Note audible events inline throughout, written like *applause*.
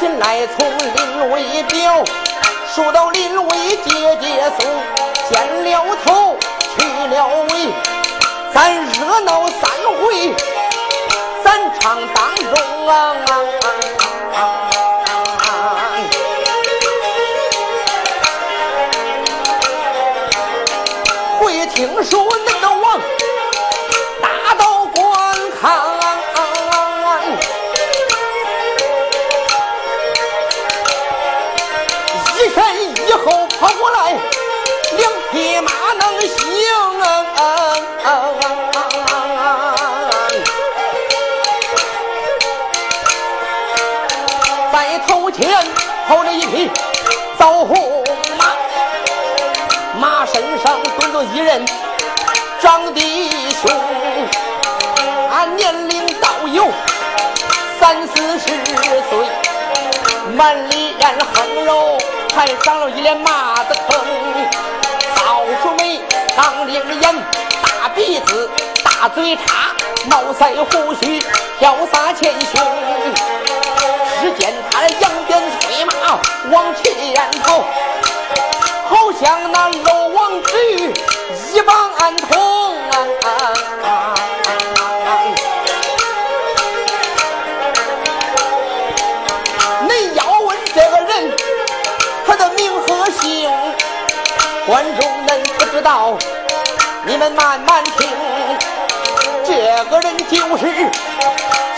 亲来从林伟彪数到林伟，姐姐送剪了头，去了尾，咱热闹三回，咱唱当中啊。跑过来两匹马能行？在头前跑着一匹枣红马，马身上蹲着一人，长弟兄，俺年龄倒有三四十岁，满脸横肉。还长了一脸麻子坑扫帚眉长脸眼大鼻子大嘴叉毛腮胡须潇洒前胸只见他扬鞭催马往前跑好像那漏网之鱼一网安托你们慢慢听，这个人就是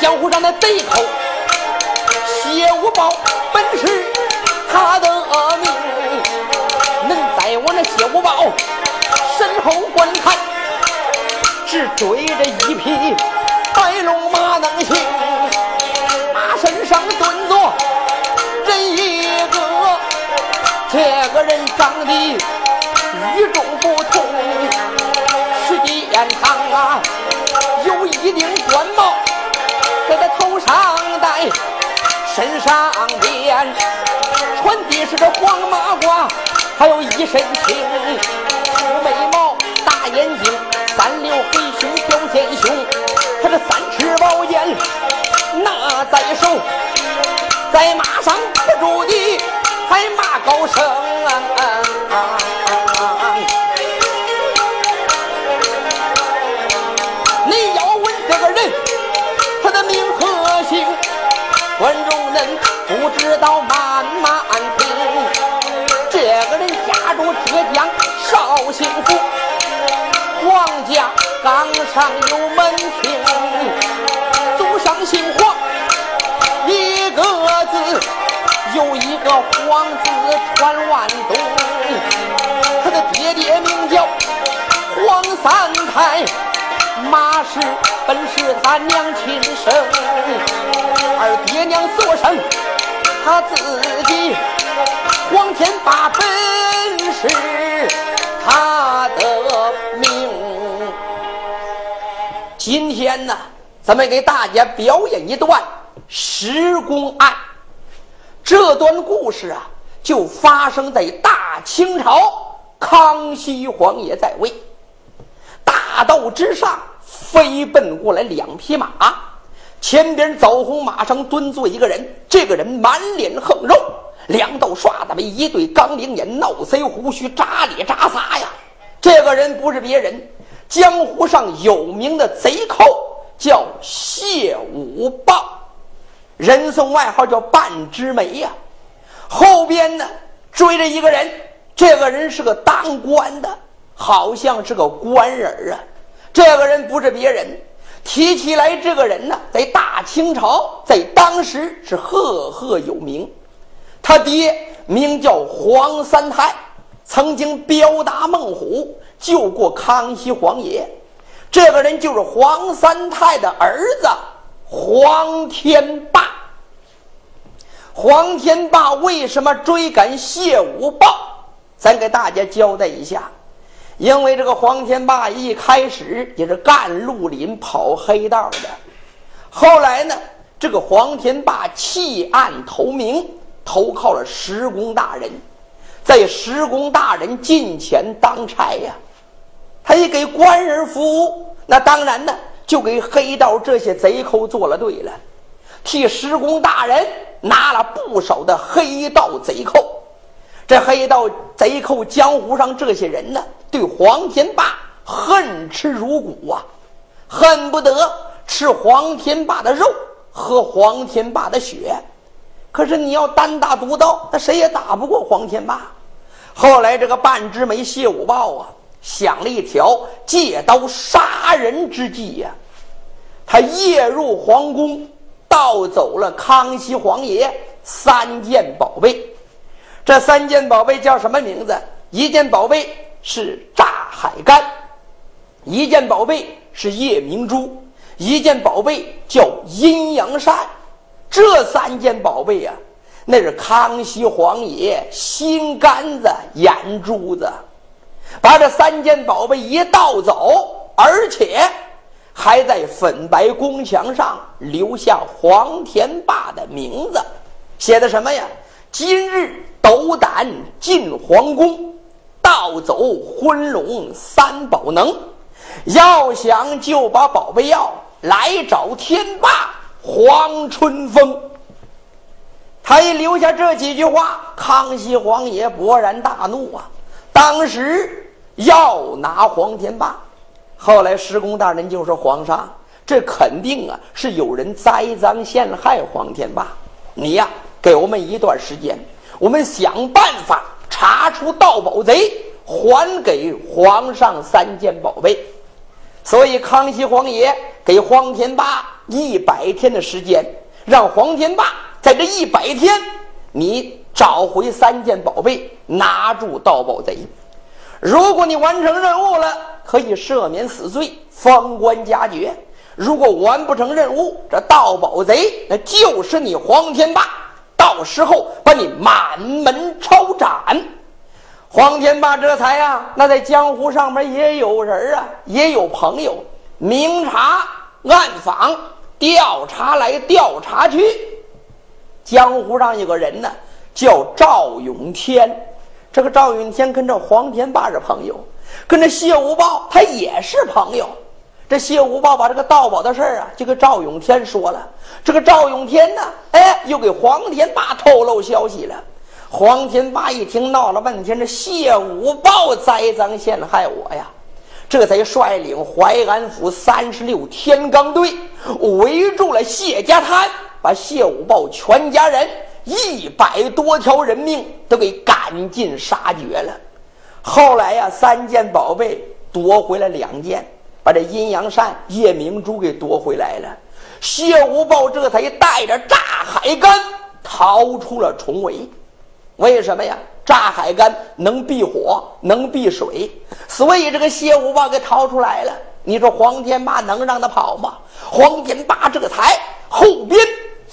江湖上的贼寇，谢无宝，本是他的命，能在我那谢无宝身后观看，只追着一匹白龙马能行，马身上蹲坐人一个，这个人长得与众不同，时间长啊，有一顶官帽在他头上戴，身上边穿的是这黄马褂，还有一身青，粗眉毛，大眼睛，三绺黑须挑肩胸，他这三尺宝剑拿在手，在马上不住地还骂高声。岗上有门庭，祖上姓黄，一个字有一个黄字传万东。他的爹爹名叫黄三太，马氏本是他娘亲生，而爹娘所生他自己。黄天霸本是天呢，咱们给大家表演一段施公案。这段故事啊，就发生在大清朝，康熙皇爷在位，大道之上飞奔过来两匹马，前边枣红马上蹲坐一个人，这个人满脸横肉。两道刷子眉，一对钢铃眼，闹腮胡须，扎里扎撒呀！这个人不是别人，江湖上有名的贼寇，叫谢五豹，人送外号叫半枝梅呀。后边呢追着一个人，这个人是个当官的，好像是个官人啊。这个人不是别人，提起来这个人呢，在大清朝，在当时是赫赫有名。他爹名叫黄三太，曾经彪打孟虎，救过康熙皇爷。这个人就是黄三太的儿子黄天霸。黄天霸为什么追赶谢武豹？咱给大家交代一下。因为这个黄天霸一开始也是干绿林、跑黑道的，后来呢，这个黄天霸弃暗投明。投靠了石公大人，在石公大人近前当差呀，他也给官人服务。那当然呢，就给黑道这些贼寇做了对了，替施公大人拿了不少的黑道贼寇。这黑道贼寇江湖上这些人呢，对黄天霸恨之如骨啊，恨不得吃黄天霸的肉，喝黄天霸的血。可是你要单打独斗，那谁也打不过黄天霸。后来这个半枝梅谢五豹啊，想了一条借刀杀人之计呀。他夜入皇宫，盗走了康熙皇爷三件宝贝。这三件宝贝叫什么名字？一件宝贝是炸海干，一件宝贝是夜明珠，一件宝贝叫阴阳扇。这三件宝贝呀，那是康熙皇爷心肝子、眼珠子，把这三件宝贝一盗走，而且还在粉白宫墙上留下黄天霸的名字，写的什么呀？今日斗胆进皇宫，盗走昏龙三宝能，要想就把宝贝要来找天霸。黄春风，他一留下这几句话，康熙皇爷勃然大怒啊！当时要拿黄天霸，后来施公大人就说：“皇上，这肯定啊是有人栽赃陷害黄天霸。你呀，给我们一段时间，我们想办法查出盗宝贼，还给皇上三件宝贝。”所以康熙皇爷给黄天霸。一百天的时间，让黄天霸在这一百天，你找回三件宝贝，拿住盗宝贼。如果你完成任务了，可以赦免死罪，封官加爵；如果完不成任务，这盗宝贼那就是你黄天霸，到时候把你满门抄斩。黄天霸这才呀，那在江湖上面也有人啊，也有朋友，明察暗访，调查来调查去。江湖上有个人呢，叫赵永天。这个赵永天跟这黄天霸是朋友，跟这谢五豹他也是朋友。这谢五豹把这个盗宝的事儿啊，就跟赵永天说了。这个赵永天呢，哎，又给黄天霸透露消息了。黄天霸一听，闹了半天，这谢五豹栽赃陷害我呀！这才率领淮安府三十六天罡队围住了谢家滩，把谢五豹全家人一百多条人命都给赶尽杀绝了。后来呀，三件宝贝夺回了两件，把这阴阳扇、夜明珠给夺回来了。谢无豹这才带着炸海干逃出了重围。为什么呀？炸海干能避火，能避水，所以这个谢无豹给逃出来了。你说黄天霸能让他跑吗？黄天霸这才后边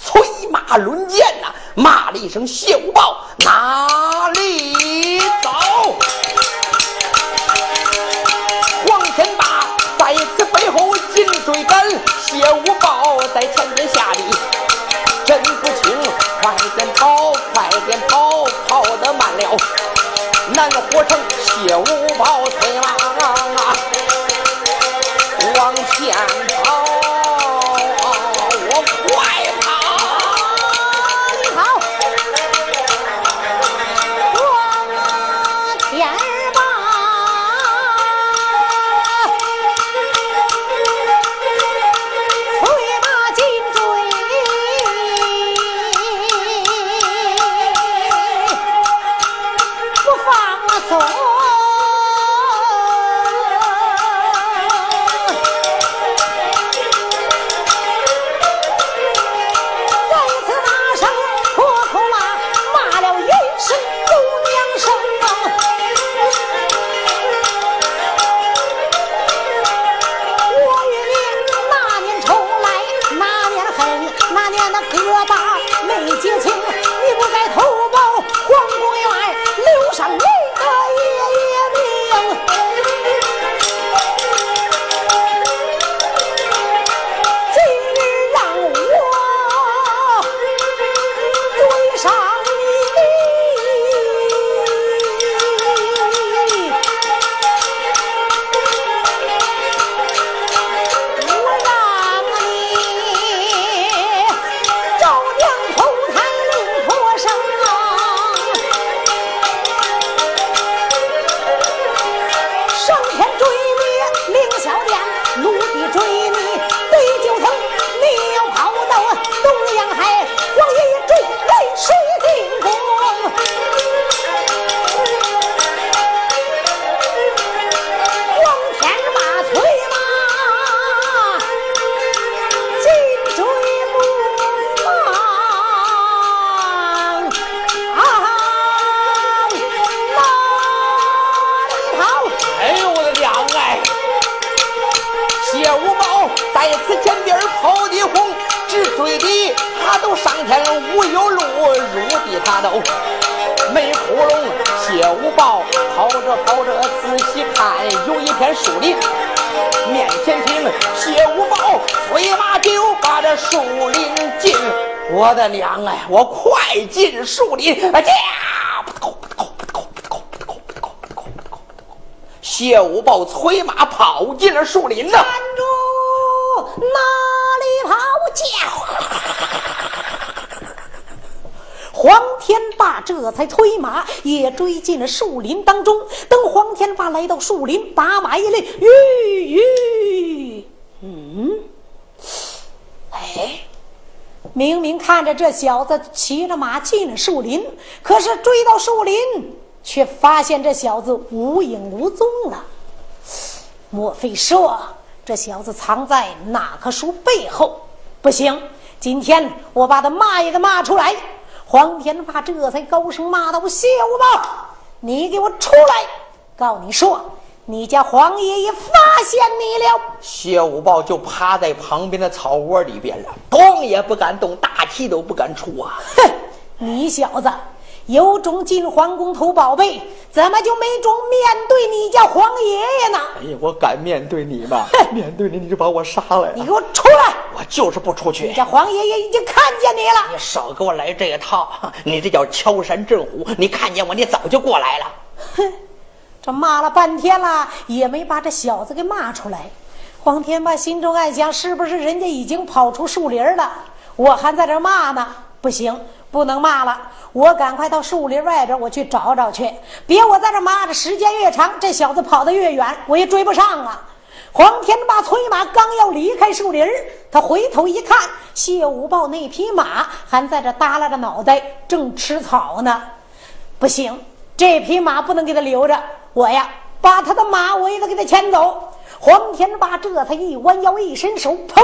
催马抡剑呐，骂了一声：“谢五豹哪里走？”黄天霸在此背后紧追赶，谢五豹在前边下里真不轻，快点跑，快点跑！跑得慢了难活成谢五宝催马豹催马跑进了树林呐！站住！哪里跑？驾！黄天霸这才催马也追进了树林当中。等黄天霸来到树林，把马一勒，吁吁，嗯，哎，明明看着这小子骑着马进了树林，可是追到树林，却发现这小子无影无踪了。莫非说这小子藏在哪棵树背后？不行，今天我把他骂也给骂出来。黄天霸这才高声骂道：“谢五豹，你给我出来！告你说，你家黄爷爷发现你了。”谢五豹就趴在旁边的草窝里边了，动也不敢动，大气都不敢出啊！哼，你小子有种进皇宫偷宝贝，怎么就没种面对你家皇爷爷呢？哎呀，我敢面对你吗？面对你，你就把我杀了呀！你给我出来！我就是不出去。你家皇爷爷已经看见你了。你少给我来这一套！你这叫敲山震虎！你看见我，你早就过来了。哼，这骂了半天了，也没把这小子给骂出来。黄天霸心中暗想：是不是人家已经跑出树林了？我还在这骂呢，不行，不能骂了。我赶快到树林外边，我去找找去。别我在这骂着，时间越长，这小子跑得越远，我也追不上啊。黄天霸催马刚要离开树林他回头一看，谢五豹那匹马还在这耷拉着脑袋，正吃草呢。不行，这匹马不能给他留着，我呀，把他的马尾子给他牵走。黄天霸这才一弯腰，一伸手，砰，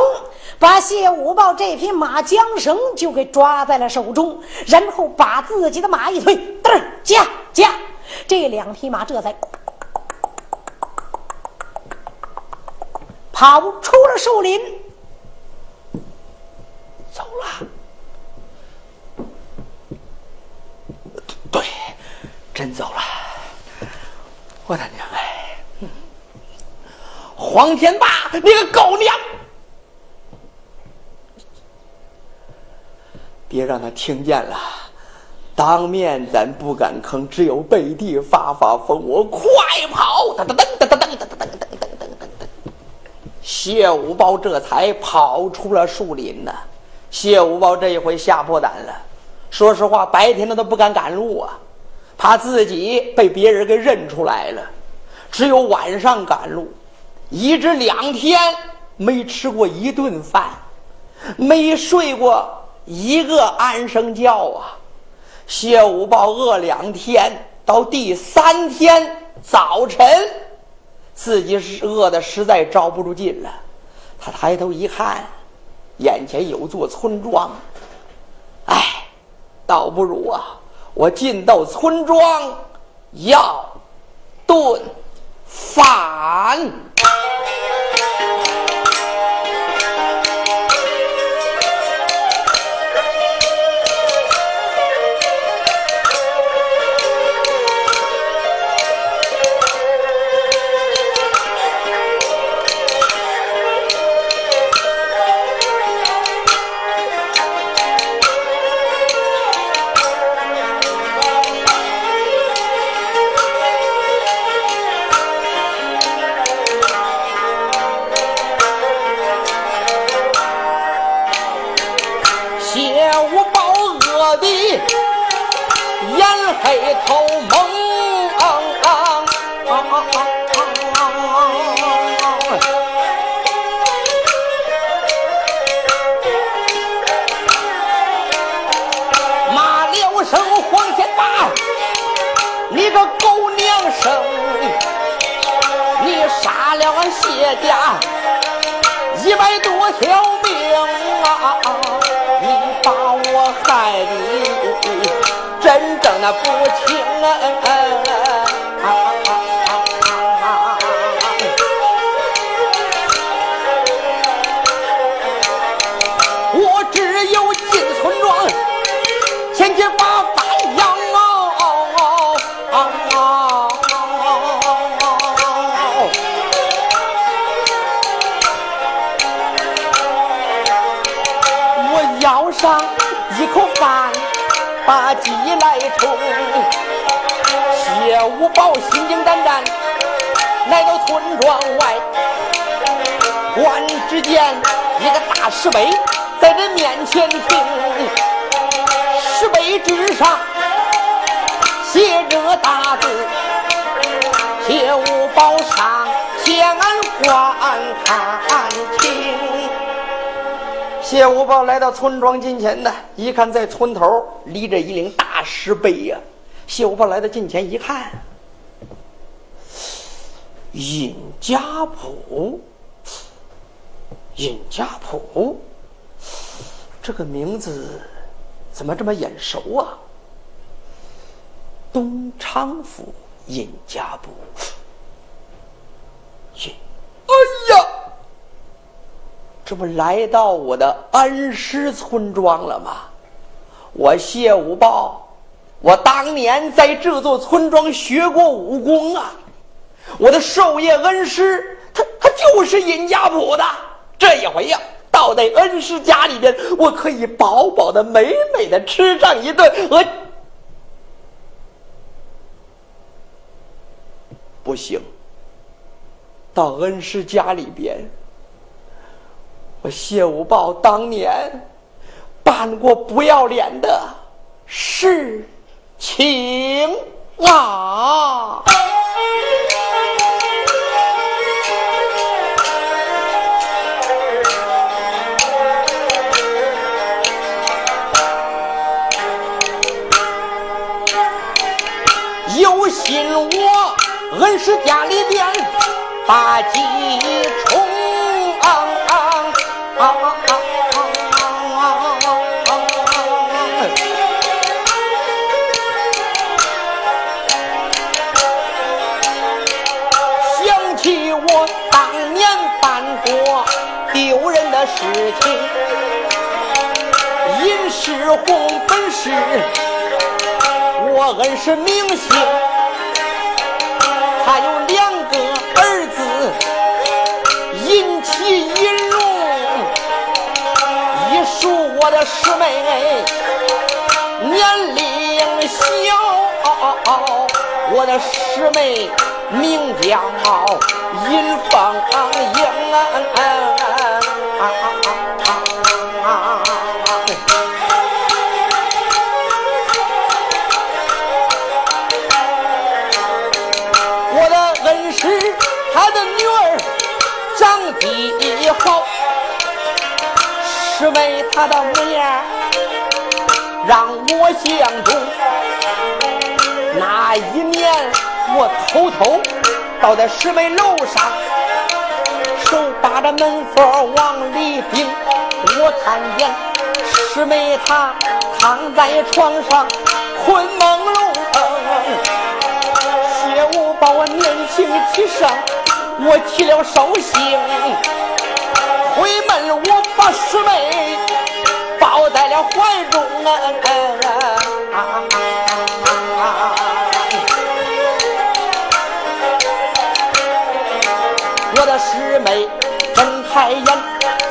把谢五豹这匹马缰绳就给抓在了手中，然后把自己的马一推，嘚儿驾驾，这两匹马这才跑出了树林，走了。对，真走了。我的娘哎！黄天霸，你个狗娘！别让他听见了，当面咱不敢吭，只有背地发发疯。我快跑！噔噔噔噔噔噔噔噔噔噔噔噔。谢五宝这才跑出了树林呢。谢五宝这一回吓破胆了。说实话，白天他都不敢赶路啊，怕自己被别人给认出来了。只有晚上赶路。一直两天没吃过一顿饭，没睡过一个安生觉啊！谢五豹饿两天，到第三天早晨，自己是饿的实在招不住劲了。他抬头一看，眼前有座村庄。哎，倒不如啊，我进到村庄要顿饭。你真正那不情。宝心惊胆战，来到村庄外，观只见一个大石碑在这面前停，石碑之上写着大字：“谢五宝上前观看清。”谢五宝来到村庄近前呢，一看在村头立着一领大石碑呀。谢五宝来到近前一看，尹家谱。尹家谱，这个名字怎么这么眼熟啊？东昌府尹家堡，尹，哎呀，这不来到我的恩师村庄了吗？我谢五豹我当年在这座村庄学过武功啊，我的授业恩师，他他就是尹家堡的。这一回呀，到那恩师家里边，我可以饱饱的、美美的吃上一顿。我不行，到恩师家里边，我谢武豹当年办过不要脸的事情啊！我恩师家里边把鸡冲。想起我当年办过丢人的事情，尹世红本是我恩师明星，他有两个儿子，尹启、尹荣，一数我的师妹，年龄小，我的师妹名叫尹芳英。他的模样让我相中。那一年，我偷偷到在师妹楼上，手把着门缝往里顶，我看见师妹她躺在床上昏朦胧。谢武把我年轻气盛，我起了兽性，回门我把师妹抱在了怀中啊。我的师妹睁开眼，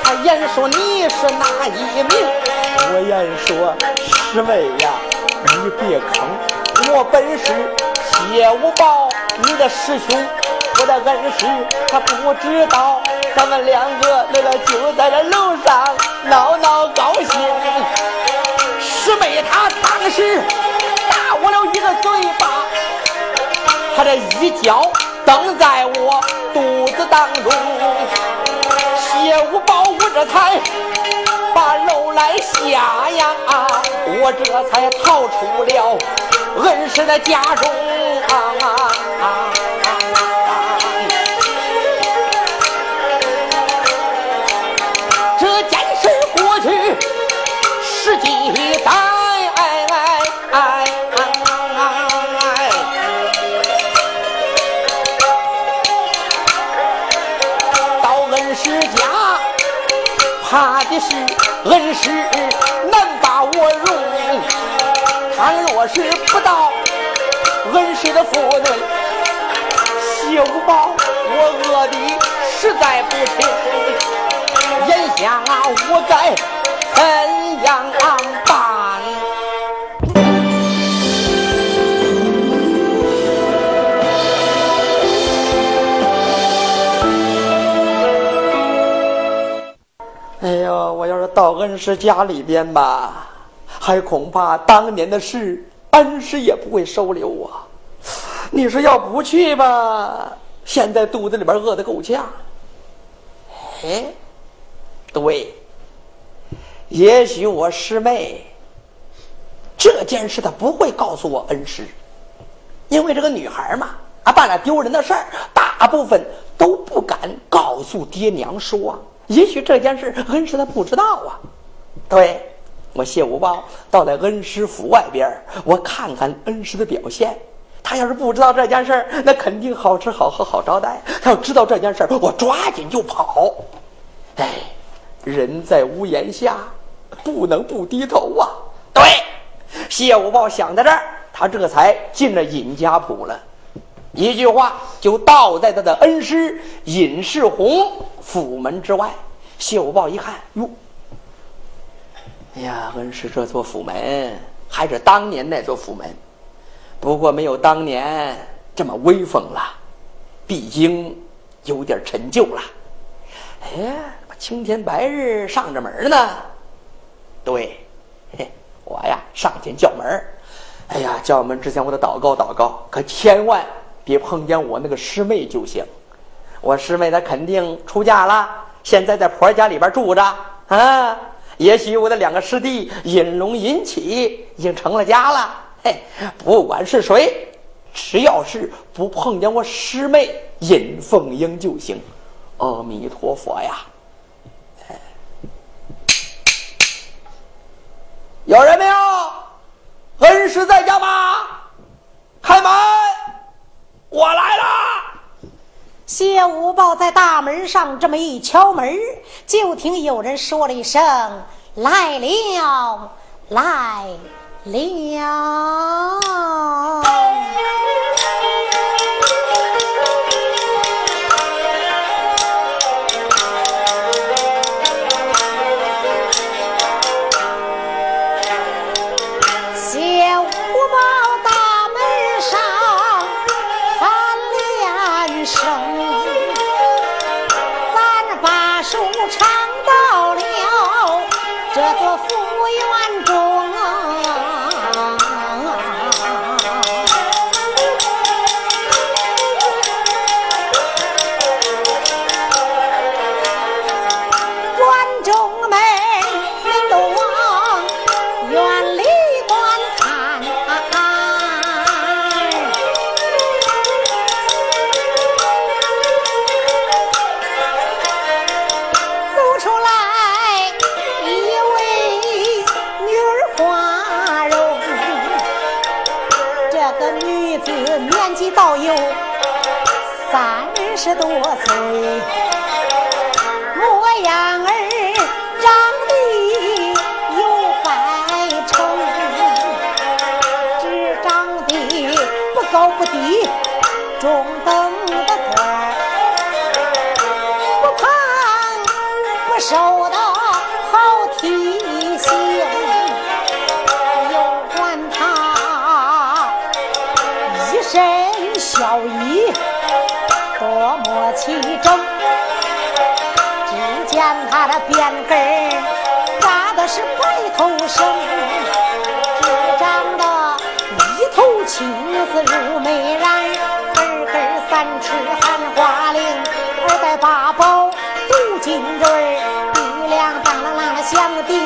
她言说你是哪一名？我言说师妹呀，你别坑，我本是。谢无宝，你的师兄，我的恩师，他不知道咱们两个那个就在这楼上闹闹高兴。师妹她当时打我了一个嘴巴，她这一脚蹬在我肚子当中。谢武宝，我这才把楼来下呀，我这才逃出了恩师的家中。这是恩师难把我容。倘若是不到。恩师的府内休报，我饿的实在不轻，眼下我该怎样办？哎呀，我要是到恩师家里边吧，还恐怕当年的事。恩师也不会收留我，你说要不去吧？现在肚子里边饿得够呛。哎，对，也许我师妹这件事她不会告诉我恩师，因为这个女孩嘛，啊，办了丢人的事儿，大部分都不敢告诉爹娘说。也许这件事恩师他不知道啊。对。我谢武豹到在恩师府外边，我看看恩师的表现。他要是不知道这件事那肯定好吃好喝好招待。他要知道这件事我抓紧就跑。哎，人在屋檐下，不能不低头啊！对，谢武豹想到这儿，他这才进了尹家铺了。一句话就倒在他的恩师尹世宏府门之外。谢武豹一看，哟，哎呀，恩师这座府门还是当年那座府门，不过没有当年这么威风了，毕竟有点陈旧了。哎，青天白日上着门呢。对，嘿，我呀上前叫门哎呀，叫门之前我得祷告祷告，可千万别碰见我那个师妹就行。我师妹她肯定出嫁了，现在在婆家里边住着啊。也许我的两个师弟尹龙、尹启已经成了家了。嘿，不管是谁，只要是不碰见我师妹尹凤英就行。阿弥陀佛呀！有人没有？恩师在家吗？开门！我来了。谢五豹在大门上这么一敲门，就听有人说了一声：“来了，来了。”十多岁，金坠儿，鼻梁当啷啷啷响叮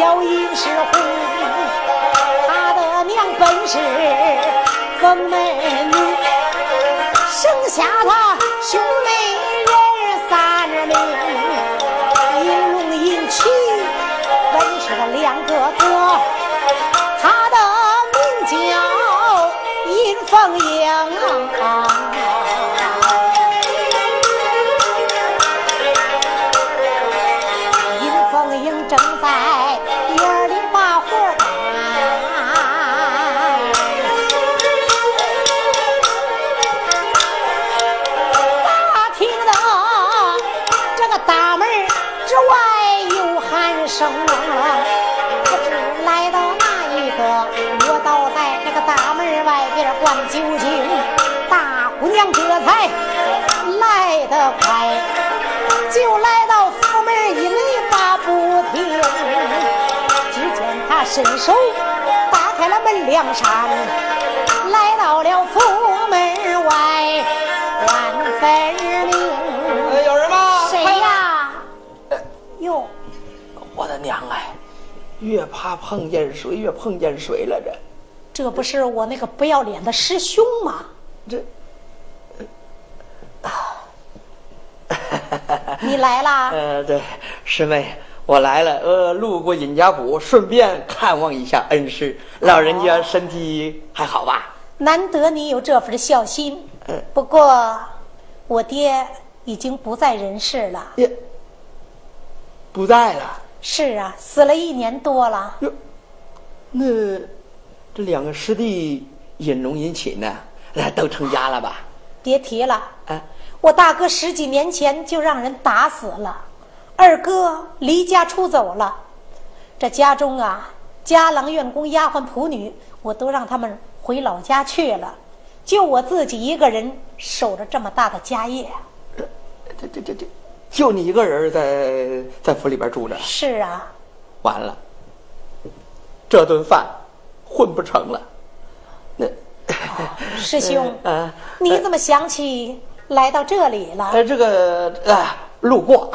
叫尹世宏，他的娘本是封门女，生下他兄妹人三名，尹龙、尹启本是个两个哥，他的名叫尹凤英。门外边观究竟。大姑娘这才来得快，就来到府门一垒把不停，把伸手打开了门梁扇，来到了府门外，万分明。有人吗？谁呀？哟，我的娘哎！越怕碰见水，越碰见水了。这，这不是我那个不要脸的师兄吗？这，啊 *laughs* 你来啦？呃，对，师妹，我来了。呃，路过尹家堡，顺便看望一下恩师。老人家身体还好吧？难得你有这份孝心。不过，我爹已经不在人世了。也不在了。是啊，死了一年多了。哟，那这两个师弟引龙、引起呢？都成家了吧？别提了。哎，我大哥十几年前就让人打死了，二哥离家出走了。这家中啊，家郎、院工、丫鬟、仆女，我都让他们回老家去了，就我自己一个人守着这么大的家业。这、这、这、这、这。就你一个人在在府里边住着？是啊。完了，这顿饭混不成了。那师兄，*laughs* 你怎么想起来到这里了？呃，这个啊，路过，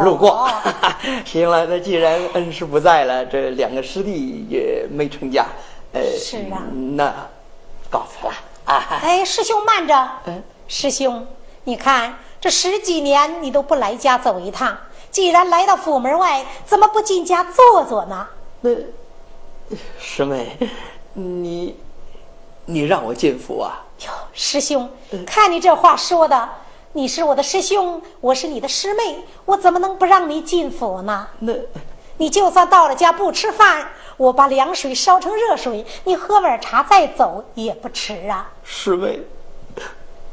路过。*laughs* 行了，那既然恩师不在了，这两个师弟也没成家。呃，是啊。那告辞了啊。哎，师兄慢着。嗯。师兄，你看。这十几年你都不来家走一趟，既然来到府门外，怎么不进家坐坐呢？那 *laughs* 师妹，你你让我进府啊？哟，师兄，看你这话说的，你是我的师兄，我是你的师妹，我怎么能不让你进府呢？那，你就算到了家不吃饭，我把凉水烧成热水，你喝碗茶再走也不迟啊。师妹。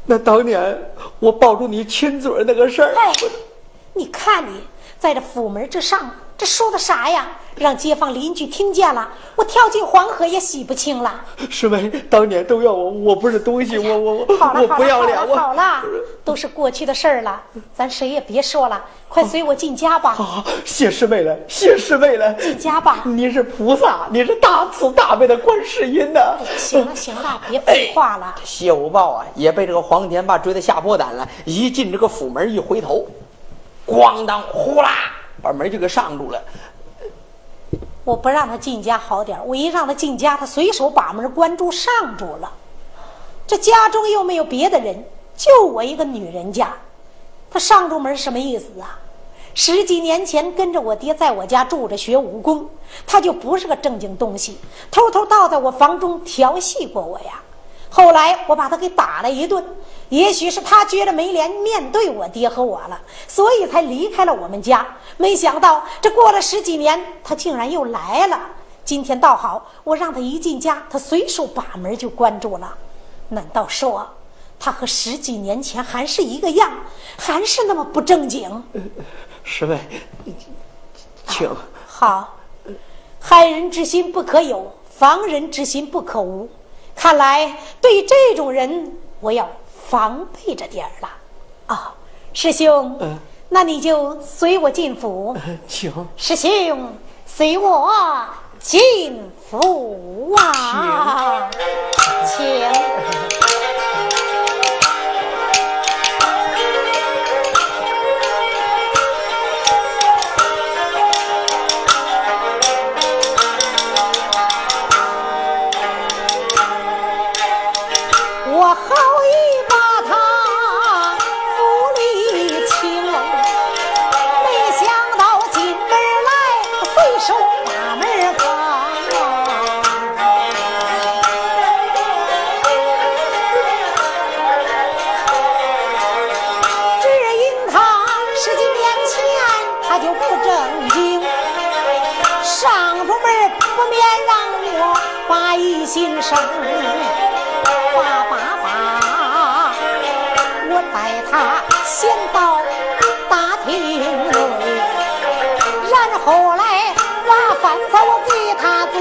那当年我抱住你亲嘴那个事儿，哎，你看你在这府门之上，这说的啥呀？让街坊邻居听见了，我跳进黄河也洗不清了。师妹，当年都要我，我不是东西，我我我我不要脸，我好了，都是过去的事儿了，咱谁也别说了。快随我进家吧！好，谢师妹了，谢师妹了。进家吧！你是菩萨，你是大慈大悲的观世音呐！行了行了，别废话了。谢无报啊，也被这个黄天霸追得下破胆了。一进这个府门，一回头，咣当呼啦，把门就给上住了。我不让他进家好点我一让他进家，他随手把门关住上住了。这家中又没有别的人，就我一个女人家。他上住门什么意思啊？十几年前跟着我爹在我家住着学武功，他就不是个正经东西，偷偷倒在我房中调戏过我呀。后来我把他给打了一顿，也许是他觉得没脸面对我爹和我了，所以才离开了我们家。没想到这过了十几年，他竟然又来了。今天倒好，我让他一进家，他随手把门就关住了。难道说？他和十几年前还是一个样，还是那么不正经。师妹，请好。害人之心不可有，防人之心不可无。看来对这种人，我要防备着点儿了。啊，师兄，那你就随我进府。请师兄随我进府啊，请。心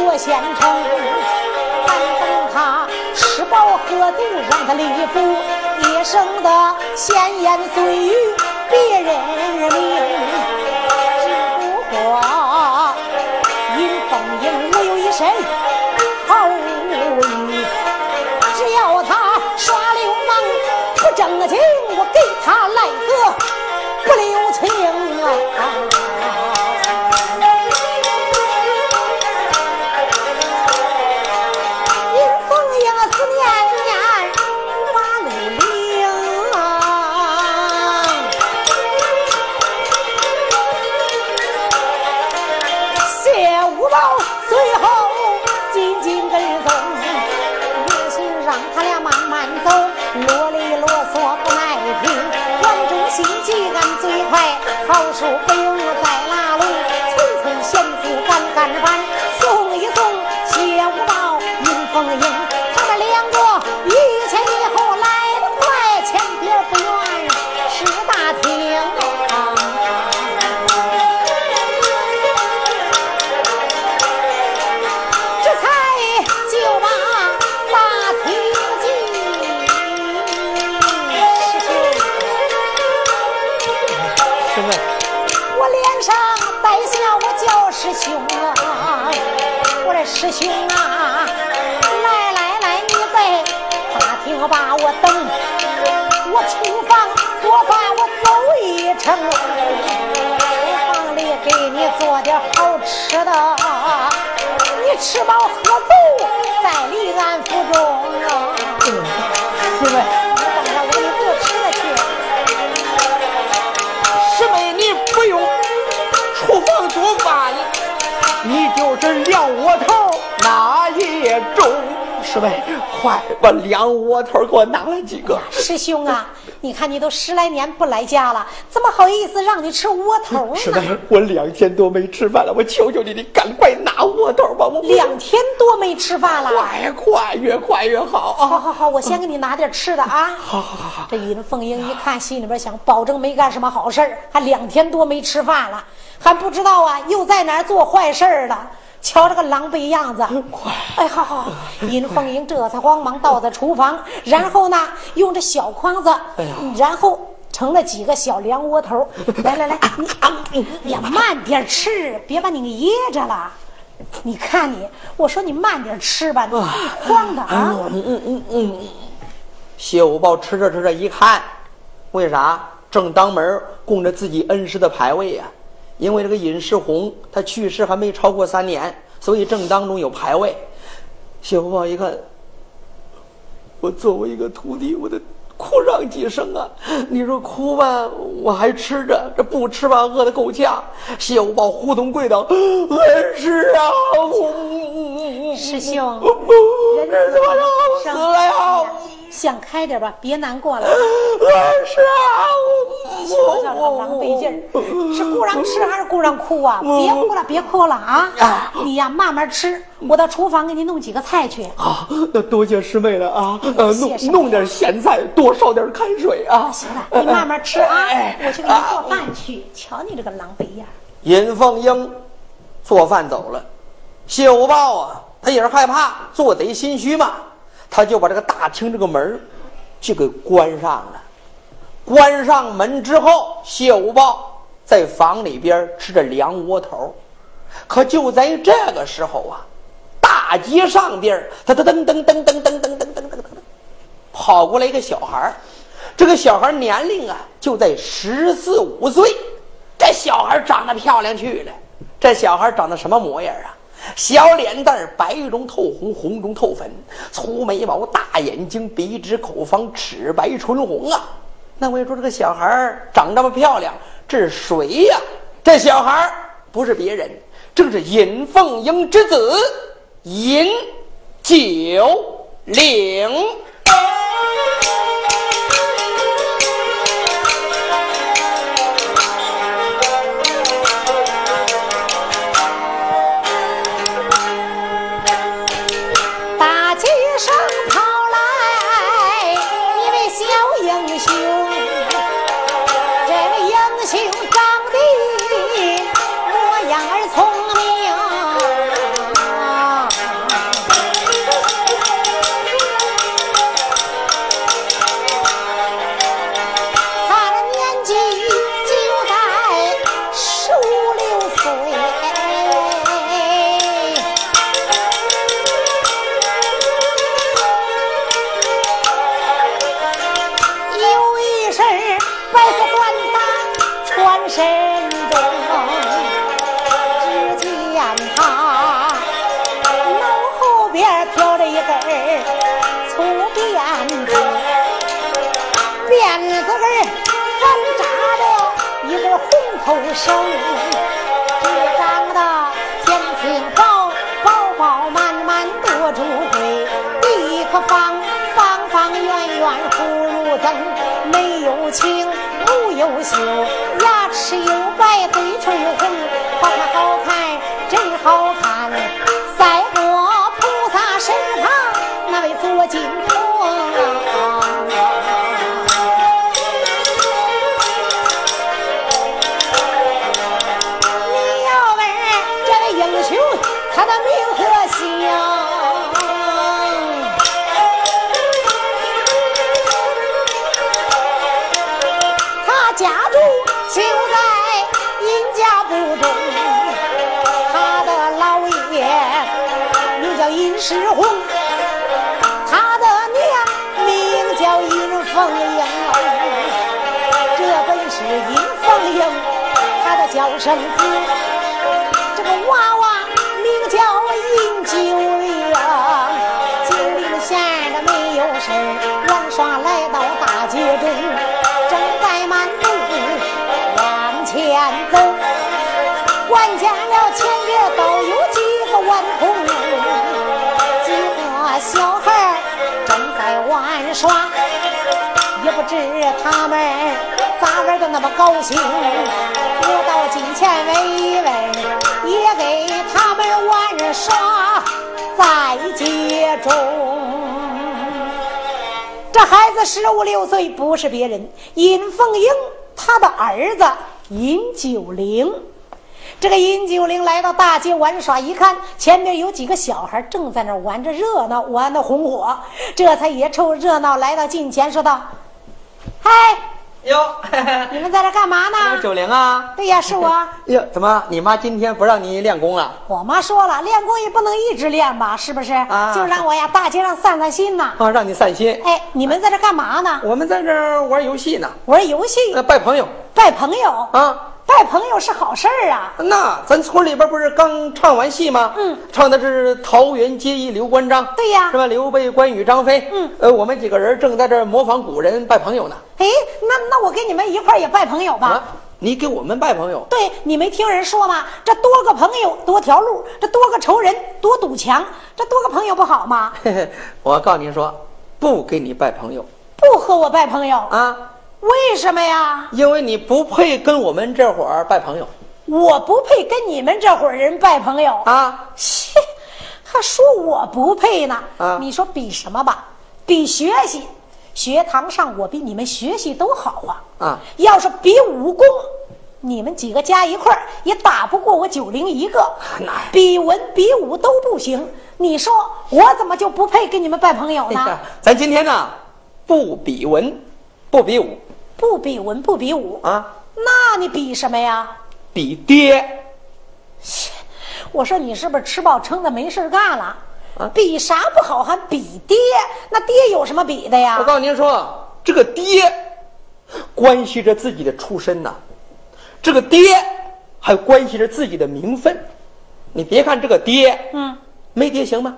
在县城但等他吃饱喝足让他立足一生的闲言碎语别人命只不过因风英我有一身好武艺只要他耍流氓不正经我给他来个不留情啊师兄啊，来来来，你在大厅把我等，我厨房做饭我走一程，厨房里给你做点好吃的，你吃饱喝足师妹，快把两窝头给我拿来几个。师兄啊，你看你都十来年不来家了，怎么好意思让你吃窝头呢？师妹，我两天多没吃饭了，我求求你，你赶快拿窝头吧。我两天多没吃饭了，快快，越快越好。好好好，我先给你拿点吃的啊。好好好好。这尹凤英一看，心里边想，保证没干什么好事还两天多没吃饭了。还不知道啊，又在哪儿做坏事儿了？瞧这个狼狈样子！快！哎，好好好，尹凤英这才慌忙倒在厨房，然后呢，用这小筐子，然后盛了几个小凉窝头。来来来，你呀，慢点吃，别把你给噎着了。你看你，我说你慢点吃吧，你慌的啊！嗯嗯嗯嗯。谢五豹吃着吃着一看，为啥正当门供着自己恩师的牌位呀？因为这个尹世宏他去世还没超过三年，所以正当中有牌位。谢福宝一看，我作为一个徒弟，我得哭上几声啊！你说哭吧，我还吃着；这不吃吧，饿得够呛。谢福宝呼通跪倒，恩师啊，师兄，人怎么让死了呀？想开点吧，别难过了。是啊，瞧瞧这个狼狈劲儿，是顾让吃还是顾让哭啊？别哭了，别哭了啊！你呀，慢慢吃，我到厨房给你弄几个菜去。好，那多谢师妹了啊！呃，弄弄点咸菜，多烧点开水啊！行了，你慢慢吃啊，我去给你做饭去。瞧你这个狼狈样。尹凤英做饭走了，谢无豹啊，他也是害怕，做贼心虚嘛。他就把这个大厅这个门就给关上了。关上门之后，谢五豹在房里边吃着凉窝头。可就在这个时候啊，大街上边，他他噔噔噔噔噔噔噔噔噔噔，跑过来一个小孩这个小孩年龄啊，就在十四五岁。这小孩长得漂亮去了。这小孩长得什么模样啊？小脸蛋儿白中透红，红中透粉，粗眉毛，大眼睛，鼻直口方，齿白唇红啊！那我说这个小孩长这么漂亮，这是谁呀？这小孩不是别人，正是尹凤英之子尹九龄。知他们咋玩的那么高兴，我到近前问一问，也给他们玩耍在街中。这孩子十五六岁，不是别人，尹凤英他的儿子尹九龄。这个尹九龄来到大街玩耍，一看前面有几个小孩正在那玩着热闹，玩的红火，这才也凑热闹来到近前，说道：“嗨，哟，你们在这干嘛呢？*laughs* 九零啊！*laughs* 对呀，是我。*laughs* 哟，怎么你妈今天不让你练功了？我妈说了，练功也不能一直练吧，是不是？啊就让我呀大街上散散心呢。啊，让你散心。哎，你们在这干嘛呢？我们在这玩游戏呢，玩游戏，呃，拜朋友拜朋友。啊。拜朋友是好事儿啊。那咱村里边不是刚唱完戏吗？嗯，唱的是桃园结义刘关张。对呀是吧？刘备、关羽、张飞。嗯，呃，我们几个人正在这儿模仿古人拜朋友呢。哎，那那我跟你们一块儿也拜朋友吧。啊，你给我们拜朋友？对，你没听人说吗？这多个朋友多条路，这多个仇人多堵墙，这多个朋友不好吗？嘿嘿，我告诉您说，不给你拜朋友不和我拜朋友，啊，为什么呀？因为你不配跟我们这伙儿拜朋友我不配跟你们这伙人拜朋友。啊。切，还说我不配呢？啊你说比什么吧？比学习，学堂上我比你们学习都好啊。啊，要是比武功，你们几个加一块儿也打不过我九零一个。那比文比武都不行，你说我怎么就不配跟你们拜朋友呢？哎，咱今天呢，不比文，不比武不比文不比武，啊，那你比什么呀？比爹。我说你是不是吃饱撑的没事儿干了？啊比啥不好还比爹？那爹有什么比的呀我？告诉您说，这个爹关系着自己的出身呐，这个爹还关系着自己的名分。你别看这个爹，嗯，没爹行吗？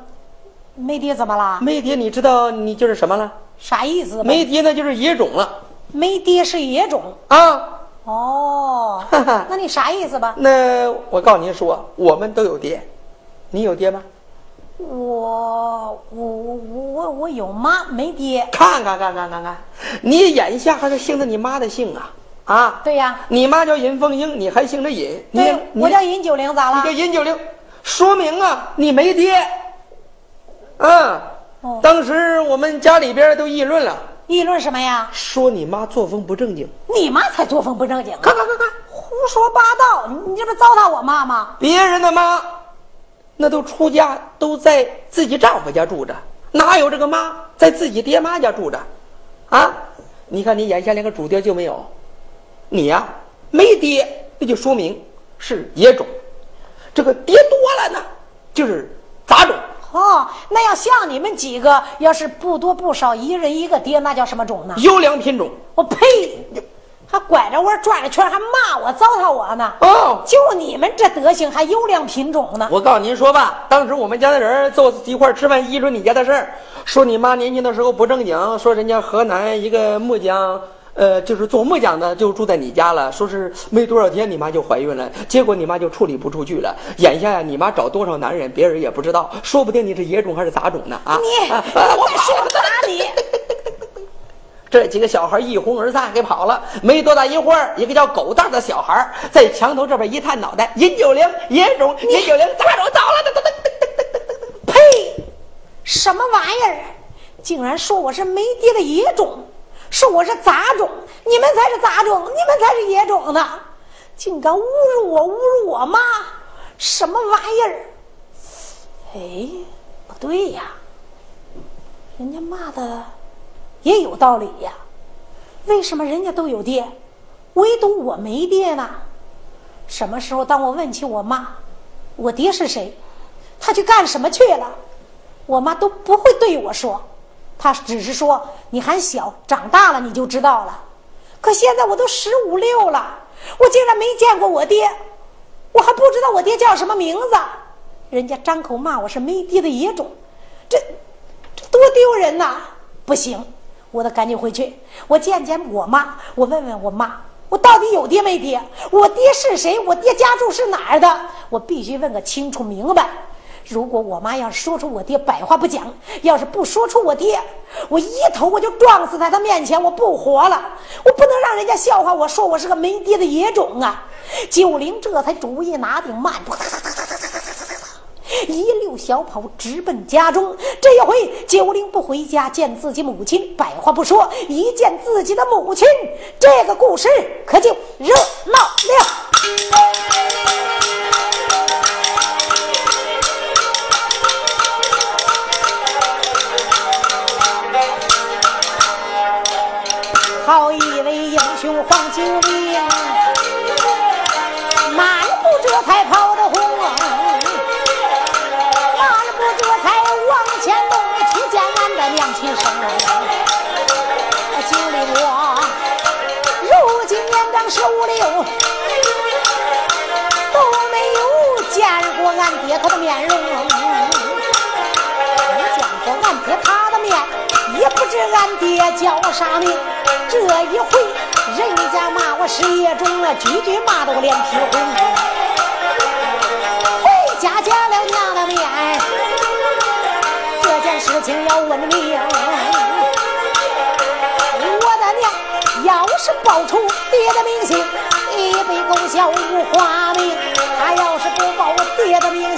没爹怎么了？没爹，你知道你就是什么了？啥意思？没爹那就是野种了没爹是野种啊！哦。那你啥意思吧？那我告诉您说，我们都有爹，你有爹吗？我我我我我有妈没爹。看看看看看看，你眼下还是姓着你妈的姓啊啊！对呀，你妈叫尹凤英，你还姓着尹，你对，我叫尹九龄，咋了你叫？尹九龄，说明啊，你没爹。嗯，哦当时我们家里边都议论了，议论什么呀？说你妈作风不正经。你妈才作风不正经，看看看看，胡说八道！你你这不糟蹋我妈吗？别人的妈，那都出家都在自己丈夫家住着，哪有这个妈在自己爹妈家住着？啊，你看你眼下连个主爹就没有，你呀、没爹，那就说明是野种。这个爹多了呢，就是杂种。哦，那要像你们几个，要是不多不少，一人一个爹，那叫什么种呢？优良品种。我呸！还拐着弯转着圈，还骂我、糟蹋我呢。哦，就你们这德行，还优良品种呢？我告诉您说吧，当时我们家的人坐一块吃饭，议论你家的事儿，说你妈年轻的时候不正经，说人家河南一个木匠，呃，就是做木匠的，就住在你家了。说是没多少天，你妈就怀孕了，结果你妈就处理不出去了。眼下呀，你妈找多少男人，别人也不知道，说不定你是野种还是杂种呢啊！你，你说打你？这几个小孩一哄而散，给跑了。没多大一会儿，一个叫狗蛋的小孩在墙头这边一探脑袋，尹九龄野种，尹九龄杂种，糟了！呸！什么玩意儿？竟然说我是没爹的野种！说我是杂种，你们才是杂种，你们才是野种呢！竟敢侮辱我，侮辱我妈，什么玩意儿？哎，不对呀，人家骂的也有道理呀。为什么人家都有爹，唯独我没爹呢？什么时候当我问起我妈，我爹是谁，他去干什么去了，我妈都不会对我说。他只是说你还小，长大了你就知道了。可现在我都十五六了，我竟然没见过我爹，我还不知道我爹叫什么名字。人家张口骂我是没爹的野种，这这多丢人呐！不行，我得赶紧回去，我见见我妈，我问问我妈，我到底有爹没爹？我爹是谁？我爹家住是哪儿的？我必须问个清楚明白。如果我妈要说出我爹，百话不讲；要是不说出我爹，我一头我就撞死在他面前，我不活了。我不能让人家笑话我说我是个没爹的野种啊！九龄这才主意拿定，慢步一溜小跑直奔家中。这一回，九龄不回家见自己母亲，百话不说；一见自己的母亲，这个故事可就热闹了。英雄黄九龄，漫步这才跑得红，漫步这才往前动，去见俺的娘亲生。经历我如今年长十五六，都没有见过俺爹他的面容，也不知俺爹叫啥名。这一回，人家骂我是野种了，句句骂得我脸皮红。回家见了娘的面，这件事情要问明。我的娘要是报出爹的名姓，一杯狗笑无花名；他要是不报我爹的名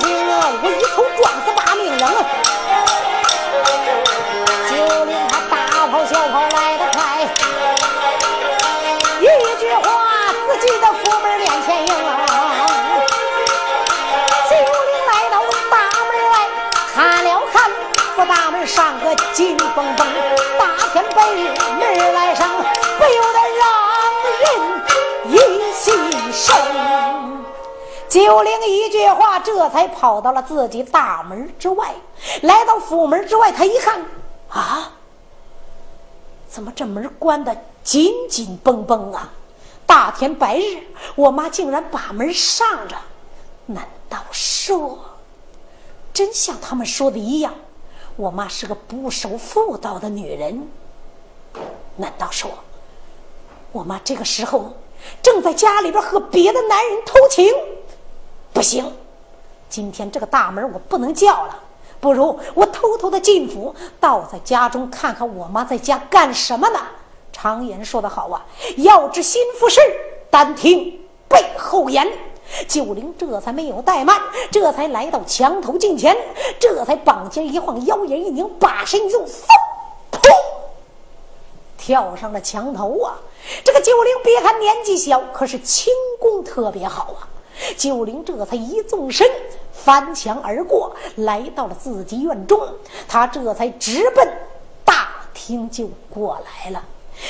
金蹦蹦，大天白日门来上，不由得让人一心生。九龄一句话，这才跑到了自己大门之外。来到府门之外，他一看，啊，怎么这门关的？紧紧绷绷啊！大天白日，我妈竟然把门上着。难道说，真像他们说的一样，我妈是个不守妇道的女人？难道说，我妈这个时候正在家里边和别的男人偷情？不行，今天这个大门我不能叫了，不如我偷偷的进府，倒在家中看看我妈在家干什么呢？常言说得好啊，要知心腹事，单听背后言。九龄这才没有怠慢，这才来到墙头近前，这才膀肩一晃，腰眼一拧，把身一纵，嗖，噗，跳上了墙头啊！这个九龄别看年纪小，可是轻功特别好啊！九龄这才一纵身，翻墙而过，来到了自己院中，他这才直奔大厅就过来了。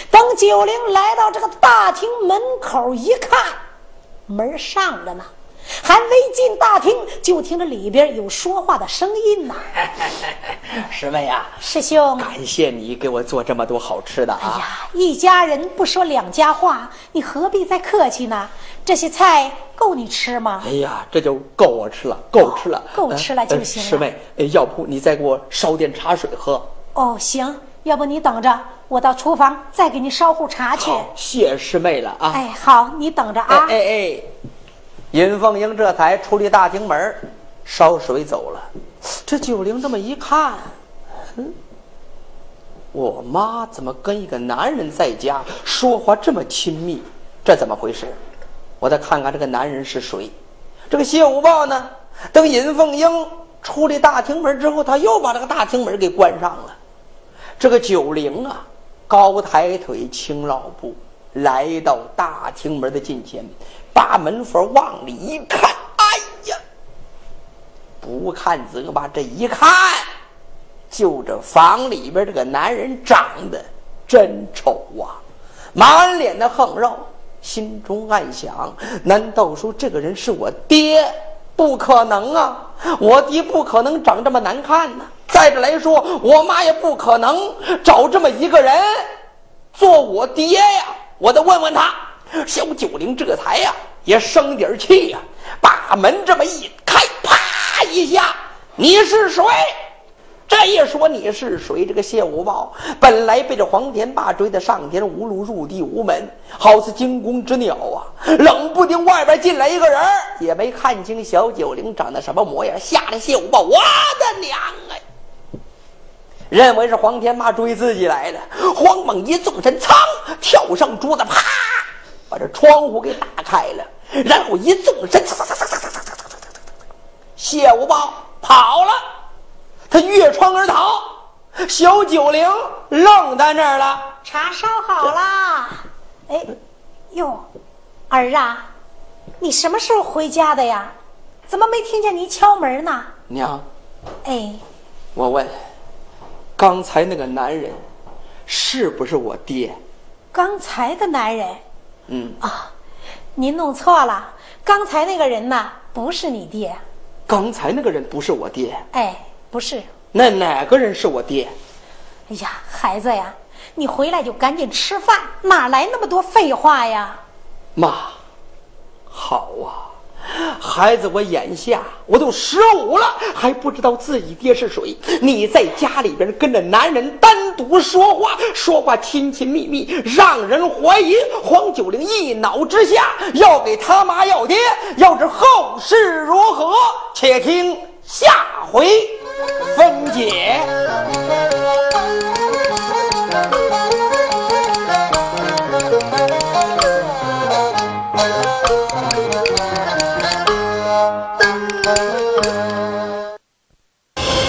等九龄来到这个大厅门口一看，门上着呢，还没进大厅，就听着里边有说话的声音呐。*laughs* 师妹呀，师兄，感谢你给我做这么多好吃的啊！哎呀，一家人不说两家话，你何必再客气呢？这些菜够你吃吗？哎呀，这就够我吃了，够吃了，够吃了就行了。师妹，要不你再给我烧点茶水喝？哦，行。要不你等着，我到厨房再给你烧壶茶去。谢师妹了啊！哎，好，你等着啊！哎哎哎，尹凤英这才出了大厅门，烧水走了。这九龄这么一看，嗯，我妈怎么跟一个男人在家说话这么亲密？这怎么回事？我再看看这个男人是谁。这个谢五豹呢？等尹凤英出了大厅门之后，他又把这个大厅门给关上了。这个九龄啊，高抬腿，轻老步，来到大厅门的近前，把门缝往里一看，哎呀！不看则罢，这一看，就这房里边这个男人长得真丑啊，满脸的横肉。心中暗想：难道说这个人是我爹？不可能啊！我爹不可能长这么难看呢。再者来说，我妈也不可能找这么一个人做我爹呀！我得问问他。小九龄这才呀也生点气呀，把门这么一开，啪一下，你是谁？这一说你是谁？这个谢五豹本来被这黄天霸追得上天无路入地无门，好似惊弓之鸟啊！冷不丁外边进来一个人，也没看清小九龄长得什么模样，吓得谢五豹，我的娘哎！认为是黄天霸追自己来的，慌忙一纵身，噌跳上桌子，啪把这窗户给打开了，然后一纵身，谢无报跑了。他越窗而逃，小九龄愣在那儿了。茶烧好了。哎，哟，儿啊，你什么时候回家的呀？怎么没听见你敲门呢？娘，哎，我问，刚才那个男人是不是我爹？刚才的男人？嗯啊，您弄错了，刚才那个人呐，不是你爹。刚才那个人不是我爹。哎。不是，那哪个人是我爹？哎呀，孩子呀，你回来就赶紧吃饭，哪来那么多废话呀？妈，好啊，孩子我眼下我都十五了还不知道自己爹是谁。你在家里边跟着男人单独说话说话亲亲密密让人怀疑。黄九龄一恼之下要给他妈要爹要知后事如何且听下回分解。